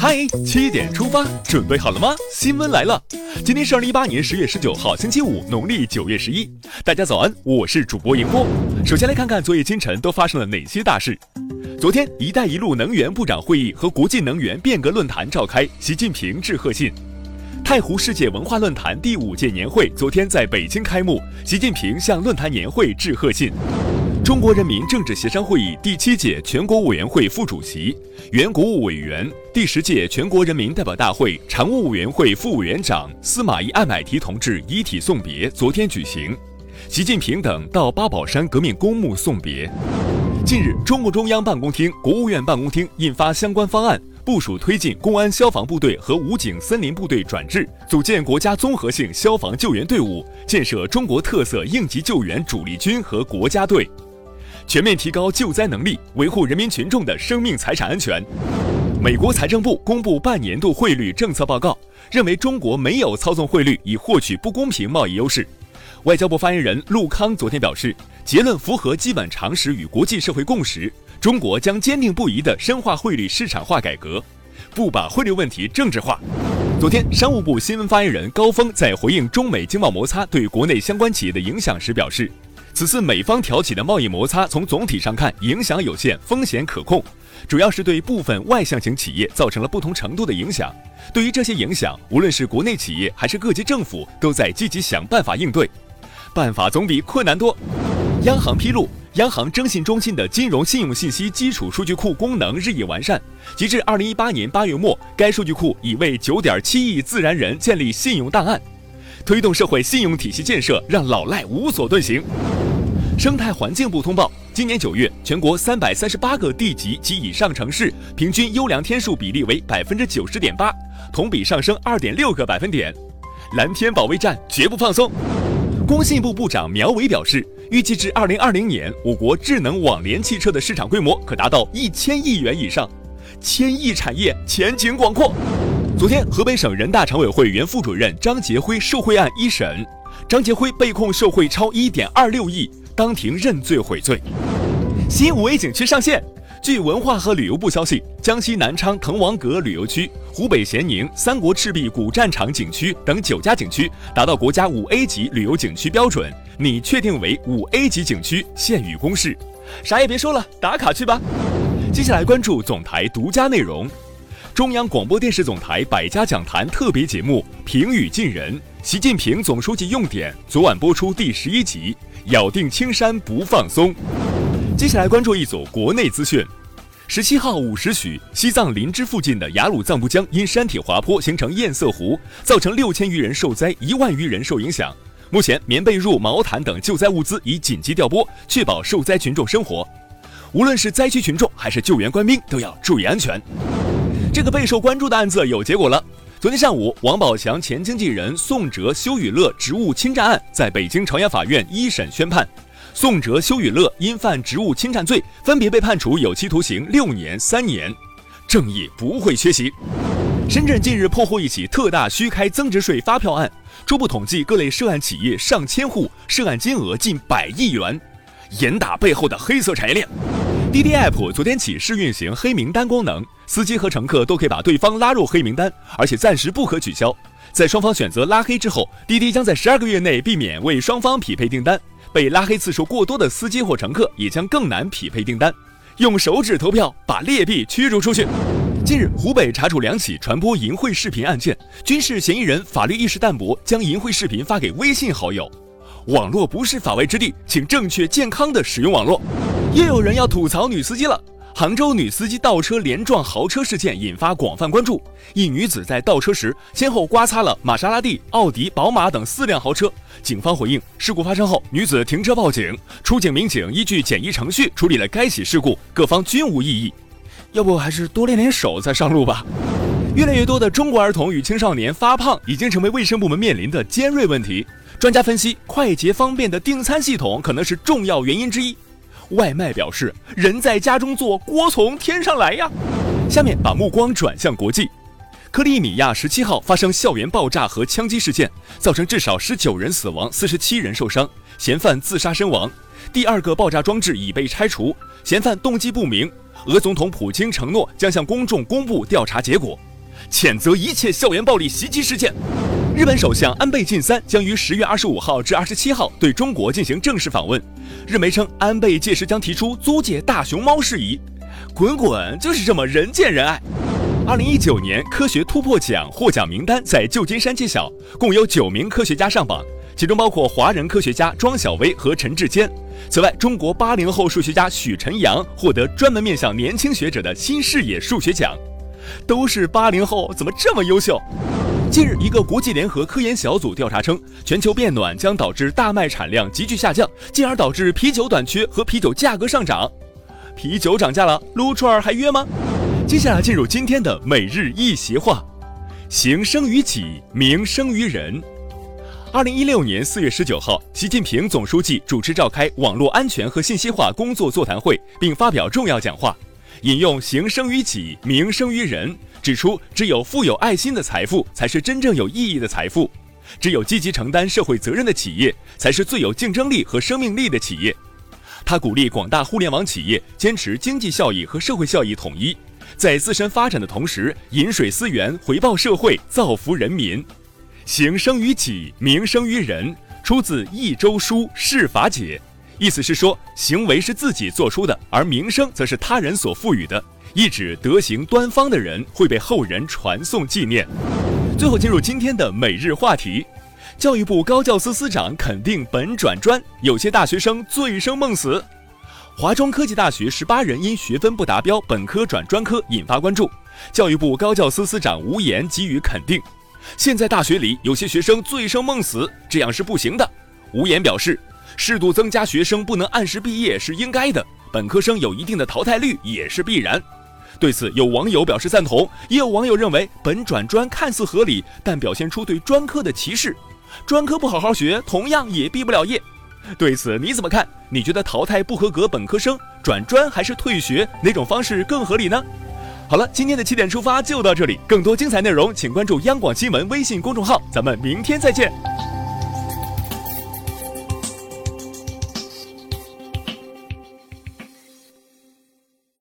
嗨，七点出发，准备好了吗？新闻来了，今天是二零一八年十月十九号，星期五，农历九月十一。大家早安，我是主播迎波。首先来看看昨夜今晨都发生了哪些大事。昨天，“一带一路”能源部长会议和国际能源变革论坛召开，习近平致贺信。太湖世界文化论坛第五届年会昨天在北京开幕，习近平向论坛年会致贺信。中国人民政治协商会议第七届全国委员会副主席、原国务委员、第十届全国人民代表大会常务委员会副委员长司马懿艾买提同志遗体送别昨天举行，习近平等到八宝山革命公墓送别。近日，中共中央办公厅、国务院办公厅印发相关方案，部署推进公安消防部队和武警森林部队转制，组建国家综合性消防救援队伍，建设中国特色应急救援主力军和国家队。全面提高救灾能力，维护人民群众的生命财产安全。美国财政部公布半年度汇率政策报告，认为中国没有操纵汇率以获取不公平贸易优势。外交部发言人陆康昨天表示，结论符合基本常识与国际社会共识，中国将坚定不移地深化汇率市场化改革，不把汇率问题政治化。昨天，商务部新闻发言人高峰在回应中美经贸摩擦对国内相关企业的影响时表示。此次美方挑起的贸易摩擦，从总体上看影响有限，风险可控，主要是对部分外向型企业造成了不同程度的影响。对于这些影响，无论是国内企业还是各级政府，都在积极想办法应对。办法总比困难多。央行披露，央行征信中心的金融信用信息基础数据库功能日益完善，截至二零一八年八月末，该数据库已为九点七亿自然人建立信用档案，推动社会信用体系建设，让老赖无所遁形。生态环境部通报，今年九月，全国三百三十八个地级及以上城市平均优良天数比例为百分之九十点八，同比上升二点六个百分点。蓝天保卫战绝不放松。工信部部长苗圩表示，预计至二零二零年，我国智能网联汽车的市场规模可达到一千亿元以上，千亿产业前景广阔。昨天，河北省人大常委会原副主任张杰辉受贿案一审，张杰辉被控受贿超一点二六亿。当庭认罪悔罪。新五 A 景区上线。据文化和旅游部消息，江西南昌滕王阁旅游区、湖北咸宁三国赤壁古战场景区等九家景区达到国家五 A 级旅游景区标准，拟确定为五 A 级景区，现予公示。啥也别说了，打卡去吧。接下来关注总台独家内容。中央广播电视总台百家讲坛特别节目《平语近人：习近平总书记用典》昨晚播出第十一集。咬定青山不放松。接下来关注一组国内资讯。十七号五时许，西藏林芝附近的雅鲁藏布江因山体滑坡形成堰塞湖，造成六千余人受灾，一万余人受影响。目前，棉被褥、毛毯等救灾物资已紧急调拨，确保受灾群众生活。无论是灾区群众还是救援官兵，都要注意安全。这个备受关注的案子有结果了。昨天上午，王宝强前经纪人宋哲、修雨乐职务侵占案在北京朝阳法院一审宣判，宋哲、修雨乐因犯职务侵占罪，分别被判处有期徒刑六年、三年。正义不会缺席。深圳近日破获一起特大虚开增值税发票案，初步统计各类涉案企业上千户，涉案金额近百亿元，严打背后的黑色产业链。滴滴 App 昨天起试运行黑名单功能，司机和乘客都可以把对方拉入黑名单，而且暂时不可取消。在双方选择拉黑之后，滴滴将在十二个月内避免为双方匹配订单。被拉黑次数过多的司机或乘客也将更难匹配订单。用手指投票，把劣币驱逐出去。近日，湖北查处两起传播淫秽视频案件，均是嫌疑人法律意识淡薄，将淫秽视频发给微信好友。网络不是法外之地，请正确健康的使用网络。又有人要吐槽女司机了。杭州女司机倒车连撞豪车事件引发广泛关注。一女子在倒车时，先后刮擦了玛莎拉蒂、奥迪、宝马等四辆豪车。警方回应，事故发生后，女子停车报警，出警民警依据简易程序处理了该起事故，各方均无异议。要不还是多练练手再上路吧。越来越多的中国儿童与青少年发胖，已经成为卫生部门面临的尖锐问题。专家分析，快捷方便的订餐系统可能是重要原因之一。外卖表示：“人在家中坐，锅从天上来呀。”下面把目光转向国际，克里米亚十七号发生校园爆炸和枪击事件，造成至少十九人死亡，四十七人受伤，嫌犯自杀身亡。第二个爆炸装置已被拆除，嫌犯动机不明。俄总统普京承诺将向公众公布调查结果。谴责一切校园暴力袭击事件。日本首相安倍晋三将于十月二十五号至二十七号对中国进行正式访问。日媒称，安倍届时将提出租借大熊猫事宜。滚滚，就是这么人见人爱。二零一九年科学突破奖获奖名单在旧金山揭晓，共有九名科学家上榜，其中包括华人科学家庄小薇和陈志坚。此外，中国八零后数学家许晨阳获得专门面向年轻学者的新视野数学奖。都是八零后，怎么这么优秀？近日，一个国际联合科研小组调查称，全球变暖将导致大麦产量急剧下降，进而导致啤酒短缺和啤酒价格上涨。啤酒涨价了，撸串还约吗？接下来进入今天的每日一席话：行生于己，名生于人。二零一六年四月十九号，习近平总书记主持召开网络安全和信息化工作座谈会，并发表重要讲话，引用“行生于己，名生于人”。指出，只有富有爱心的财富才是真正有意义的财富，只有积极承担社会责任的企业才是最有竞争力和生命力的企业。他鼓励广大互联网企业坚持经济效益和社会效益统一，在自身发展的同时，饮水思源，回报社会，造福人民。行生于己，名生于人，出自《益州书·释法解》，意思是说，行为是自己做出的，而名声则是他人所赋予的。一指德行端方的人会被后人传颂纪念。最后进入今天的每日话题：教育部高教司司长肯定本转专，有些大学生醉生梦死。华中科技大学十八人因学分不达标本科转专科引发关注，教育部高教司司长吴岩给予肯定。现在大学里有些学生醉生梦死，这样是不行的。吴岩表示，适度增加学生不能按时毕业是应该的，本科生有一定的淘汰率也是必然。对此，有网友表示赞同，也有网友认为本转专看似合理，但表现出对专科的歧视。专科不好好学，同样也毕不了业。对此你怎么看？你觉得淘汰不合格本科生转专还是退学，哪种方式更合理呢？好了，今天的七点出发就到这里，更多精彩内容请关注央广新闻微信公众号，咱们明天再见。